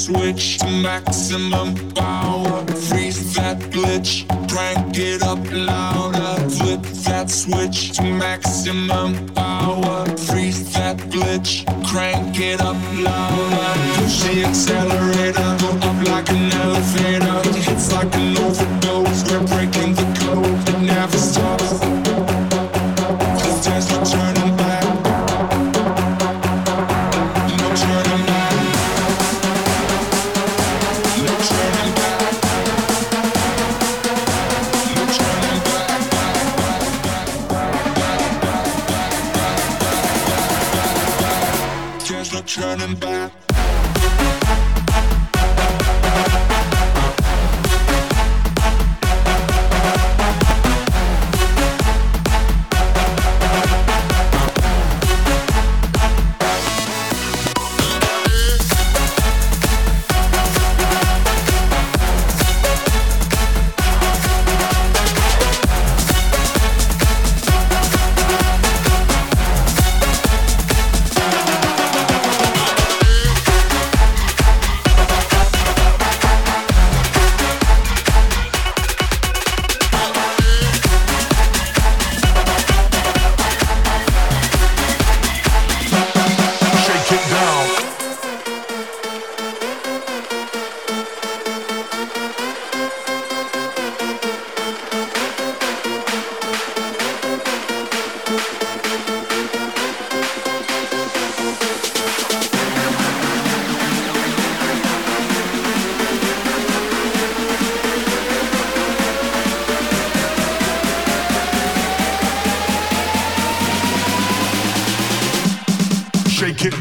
switch to maximum power. Freeze that glitch, crank it up louder. Flip that switch to maximum power. Freeze that glitch, crank it up louder. Push the accelerator, go up like an elevator. It's like an overdose, we're breaking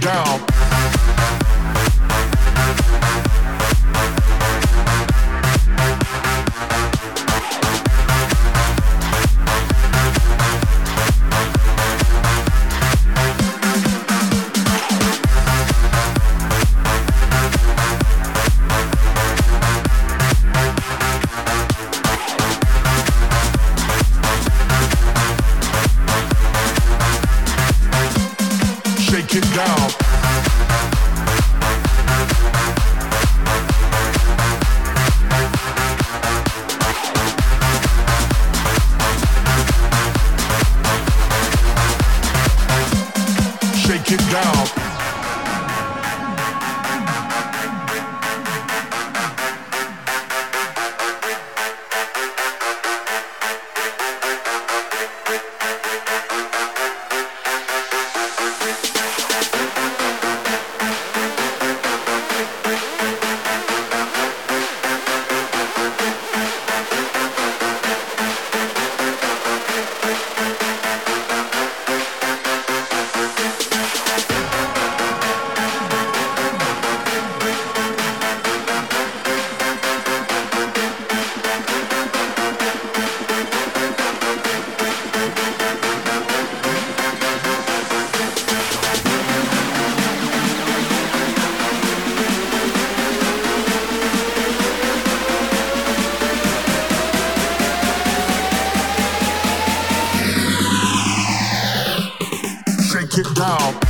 down. get down.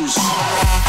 All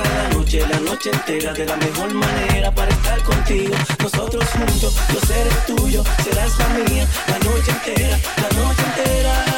a la noche, la noche entera de la mejor manera para estar contigo. Nosotros juntos, yo seré tuyo, serás la mía, la noche entera, la noche entera.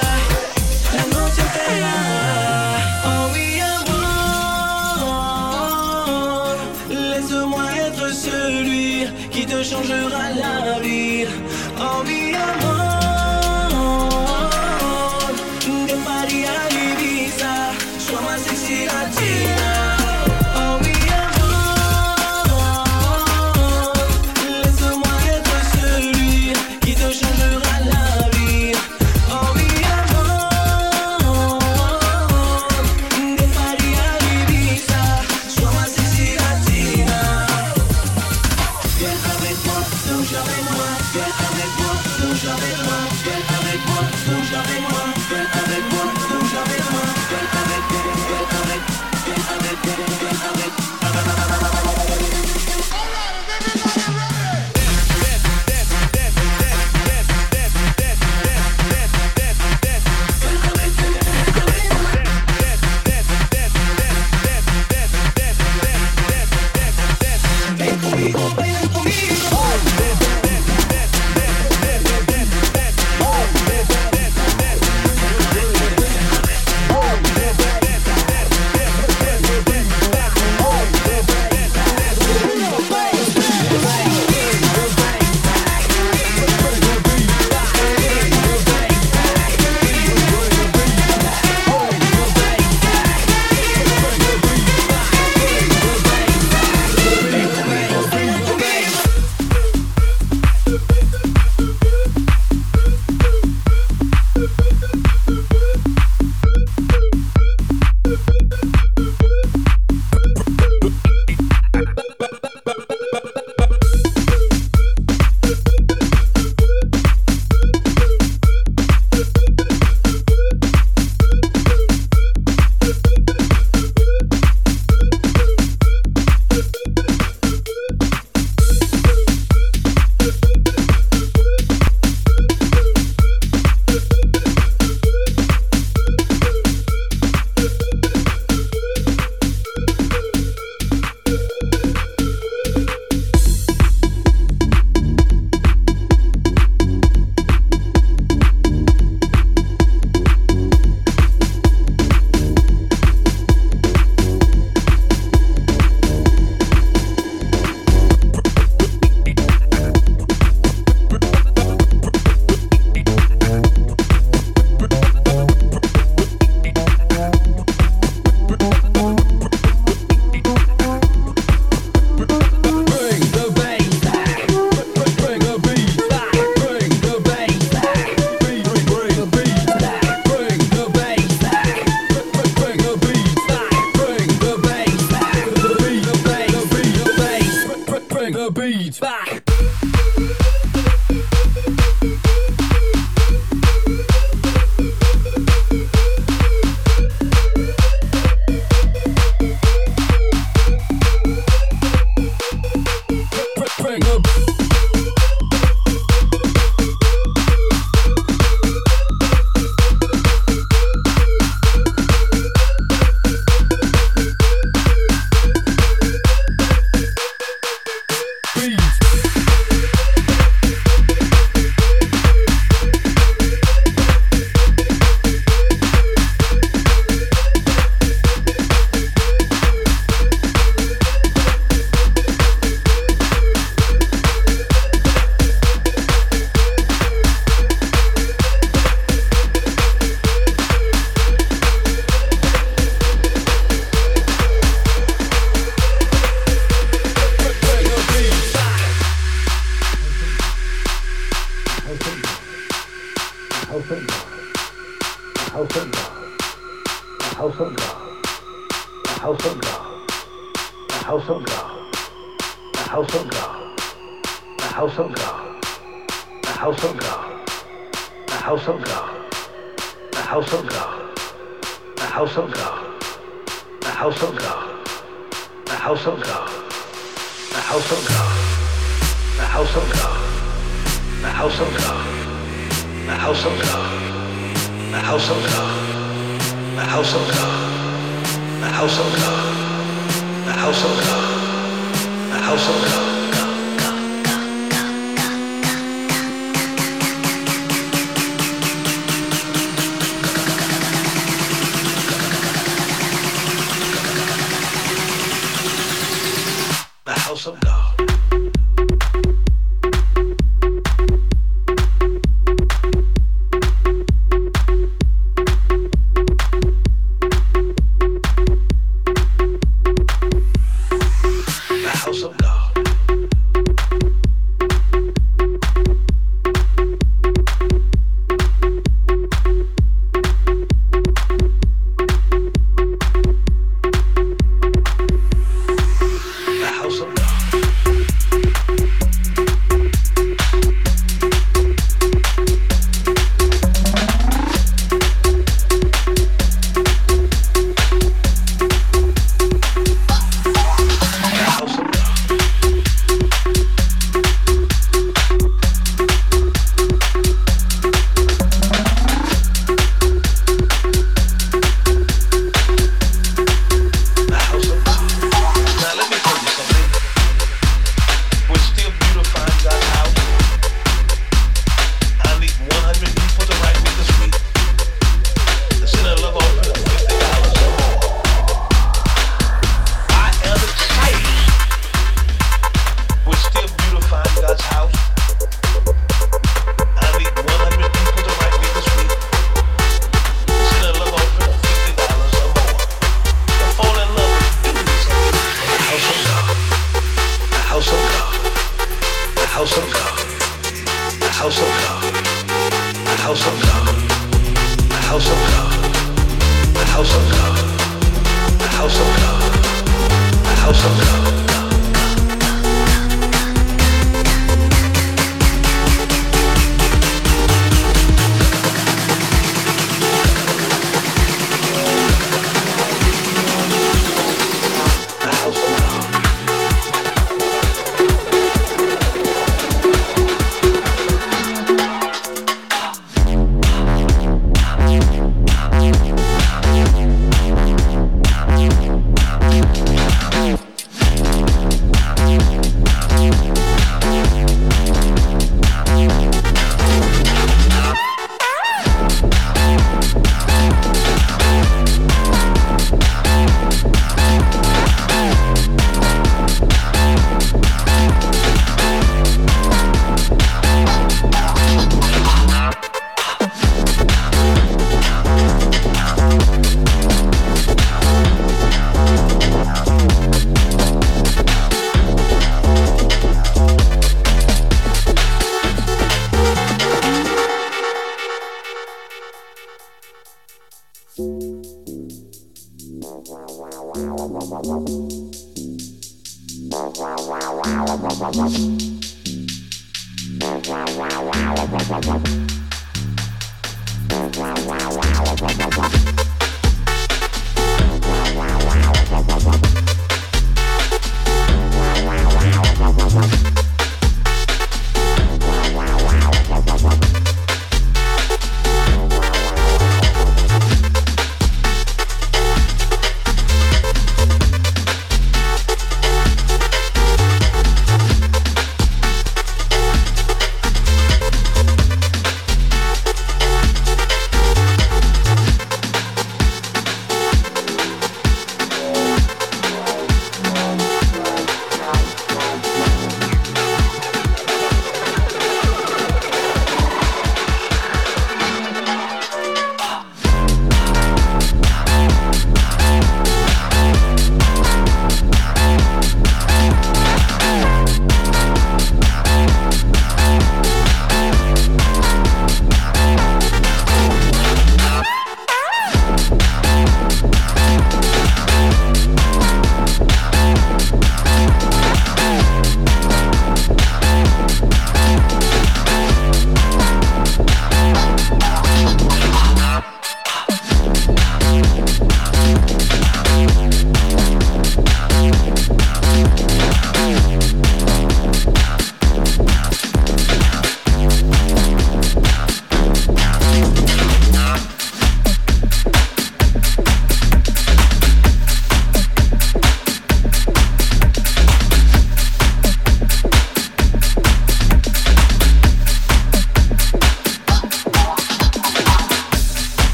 house of God.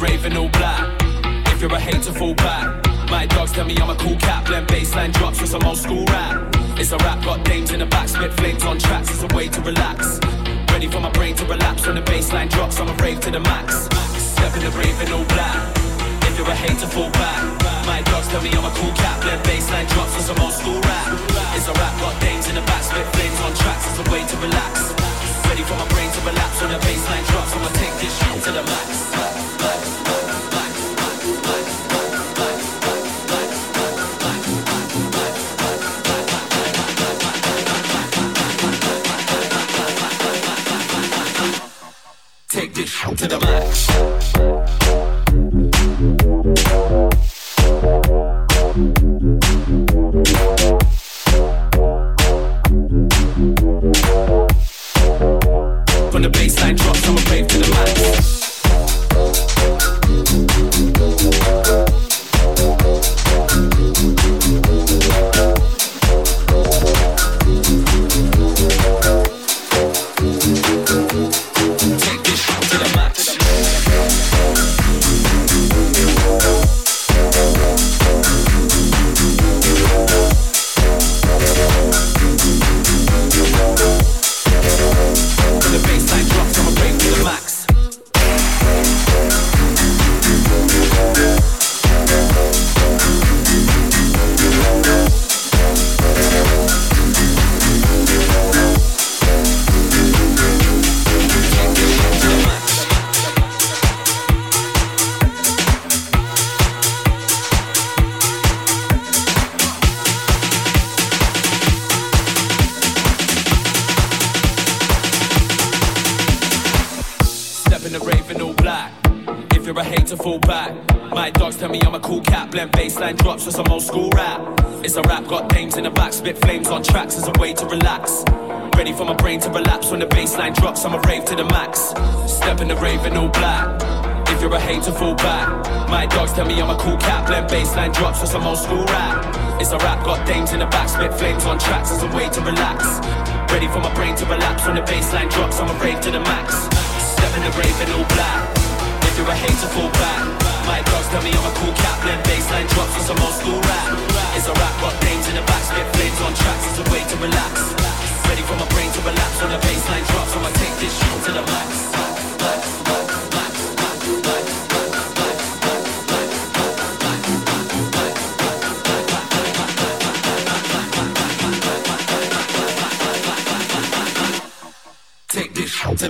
Bouncers. raving all black. If you're a hater, fall back. My dogs tell me I'm a cool cat, blend bassline drops with some old school rap. It's a rap, got dames in the back, spit flames on tracks, it's a way to relax. Ready for my brain to relapse when the bassline drops, I'm a rave to the max. Step in the raving all black. If you're a hater, fall back. My dogs tell me I'm a cool cat, blend bassline drops with some old school rap. It's a rap, got dames in the back, spit flames on tracks, it's a way to relax. Ready for my brain to relapse when the bassline drops, I'ma take this shit to the max. To the max. Hater, fall back. My dogs tell me I'm a cool cat. Blend bassline drops with some old school rap. It's a rap, got dames in the back. Spit flames on tracks as a way to relax. Ready for my brain to relapse when the bassline drops. I'm a rave to the max. Step in the raving all black. If you're a hater, fall back. My dogs tell me I'm a cool cat. Blend bassline drops with some old school rap. It's a rap, got dames in the back. Spit flames on tracks as a way to relax. Ready for my brain to relapse when the bassline drops. I'm a rave to the max. Step in the raving all black. You're a hater, fall back. My dogs tell me I'm a cool cat. Blend bassline drops with some old school rap. It's a rap, got dames in the back. Spit flames on tracks. It's a way to relax. Ready for my brain to relapse when the bassline drops. I'ma take this shit to the max. Max, max, max, max, max, max, Take this shit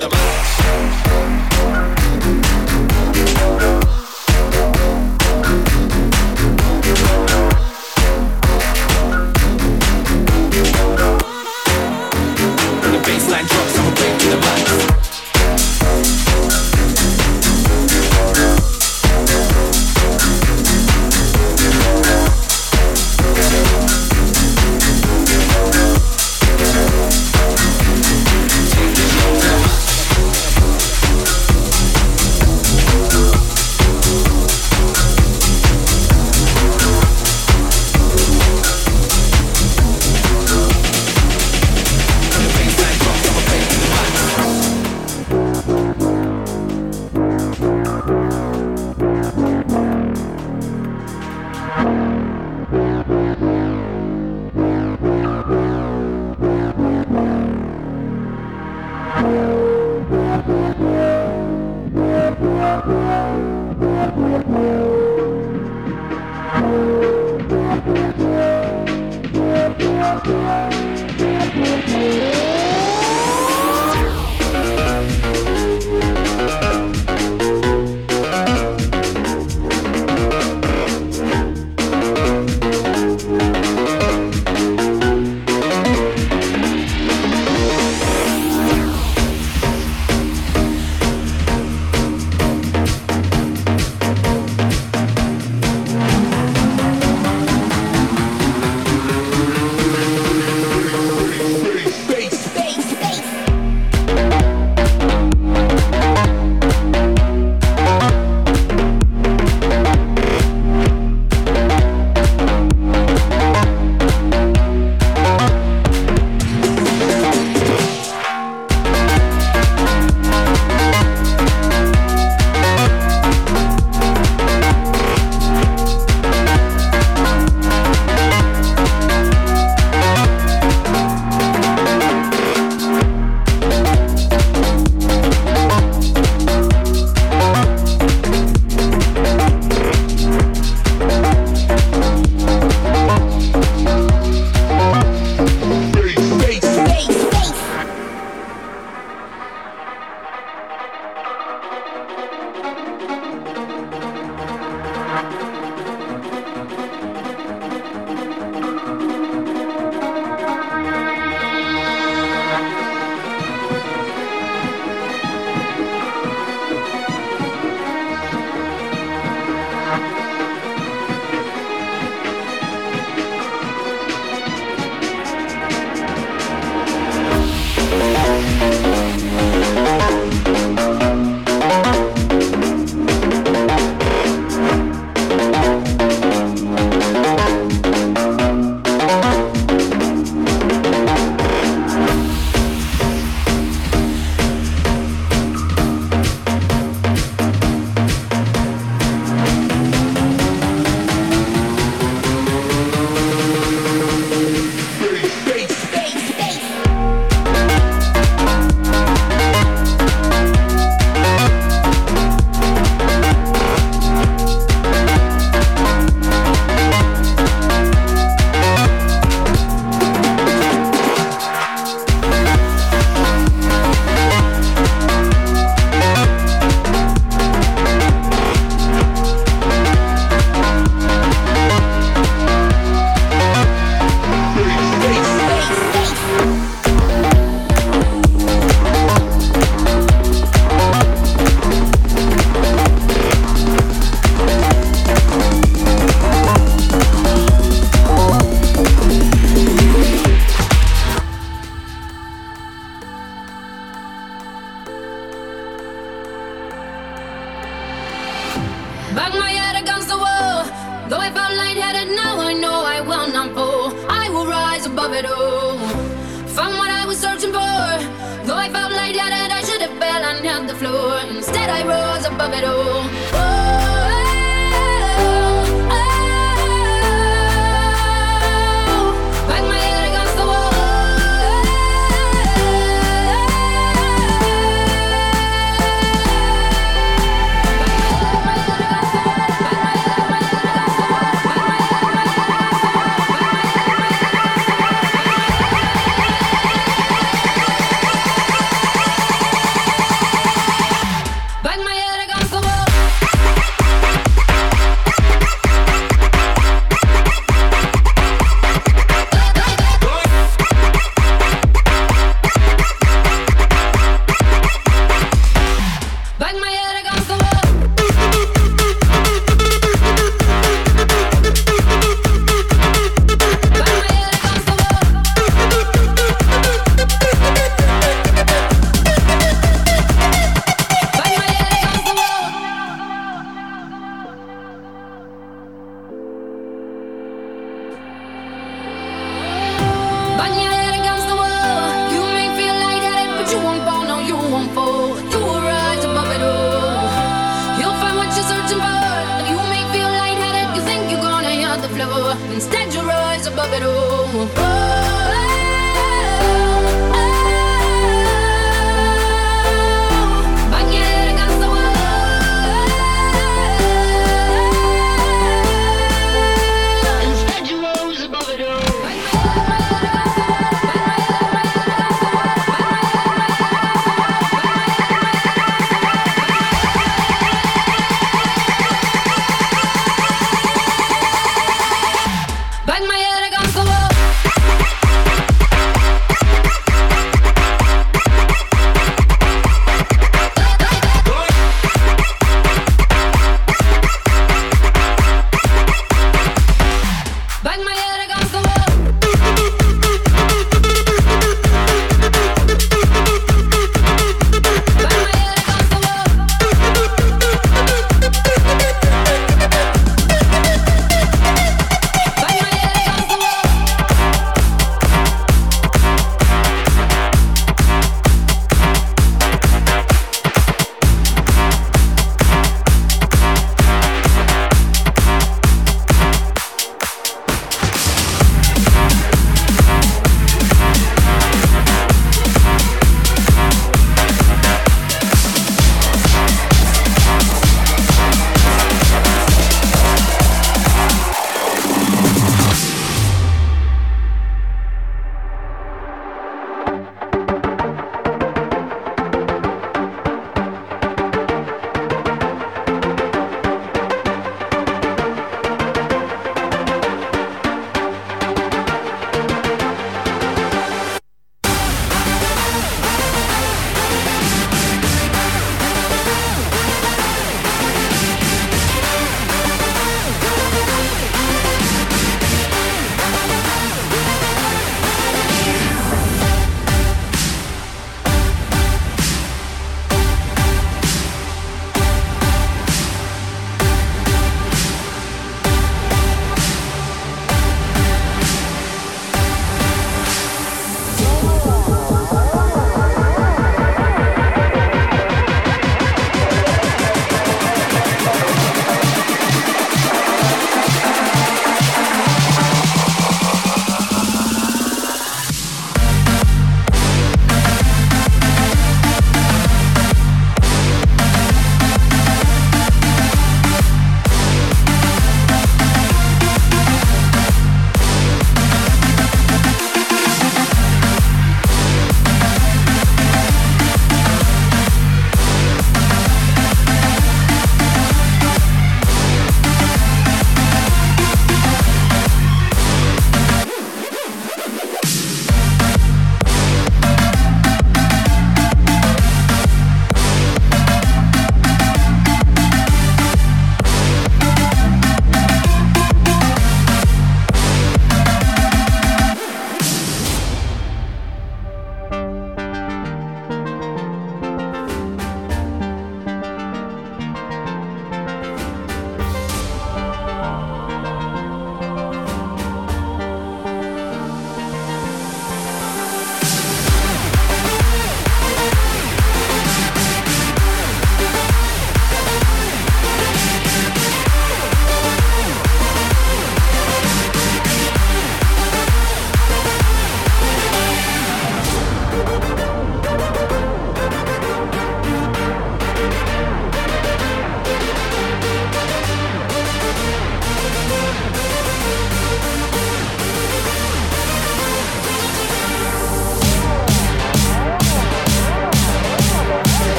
the floor. Instead, I rose above it all. Oh,